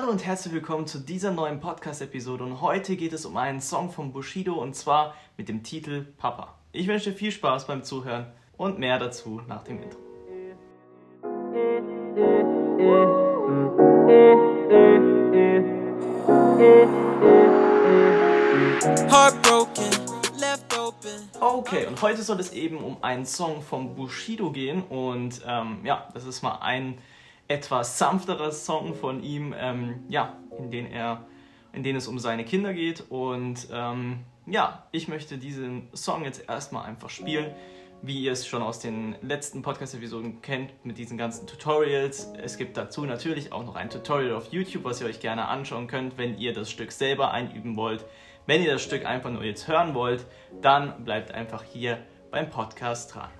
Hallo und herzlich willkommen zu dieser neuen Podcast-Episode und heute geht es um einen Song von Bushido und zwar mit dem Titel Papa. Ich wünsche dir viel Spaß beim Zuhören und mehr dazu nach dem Intro. Okay, und heute soll es eben um einen Song von Bushido gehen und ähm, ja, das ist mal ein etwas sanfterer Song von ihm, ähm, ja, in den er, in den es um seine Kinder geht und ähm, ja, ich möchte diesen Song jetzt erstmal einfach spielen, wie ihr es schon aus den letzten Podcast-Episoden kennt, mit diesen ganzen Tutorials. Es gibt dazu natürlich auch noch ein Tutorial auf YouTube, was ihr euch gerne anschauen könnt, wenn ihr das Stück selber einüben wollt. Wenn ihr das Stück einfach nur jetzt hören wollt, dann bleibt einfach hier beim Podcast dran.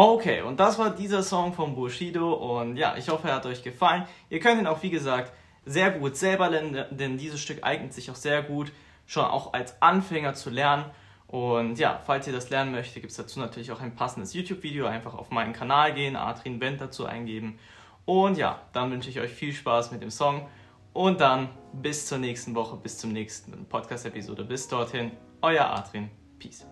Okay, und das war dieser Song von Bushido und ja, ich hoffe, er hat euch gefallen. Ihr könnt ihn auch, wie gesagt, sehr gut selber lernen, denn dieses Stück eignet sich auch sehr gut, schon auch als Anfänger zu lernen. Und ja, falls ihr das lernen möchtet, gibt es dazu natürlich auch ein passendes YouTube-Video. Einfach auf meinen Kanal gehen, Adrian Bent dazu eingeben. Und ja, dann wünsche ich euch viel Spaß mit dem Song. Und dann bis zur nächsten Woche, bis zum nächsten Podcast-Episode. Bis dorthin, euer Adrian. Peace.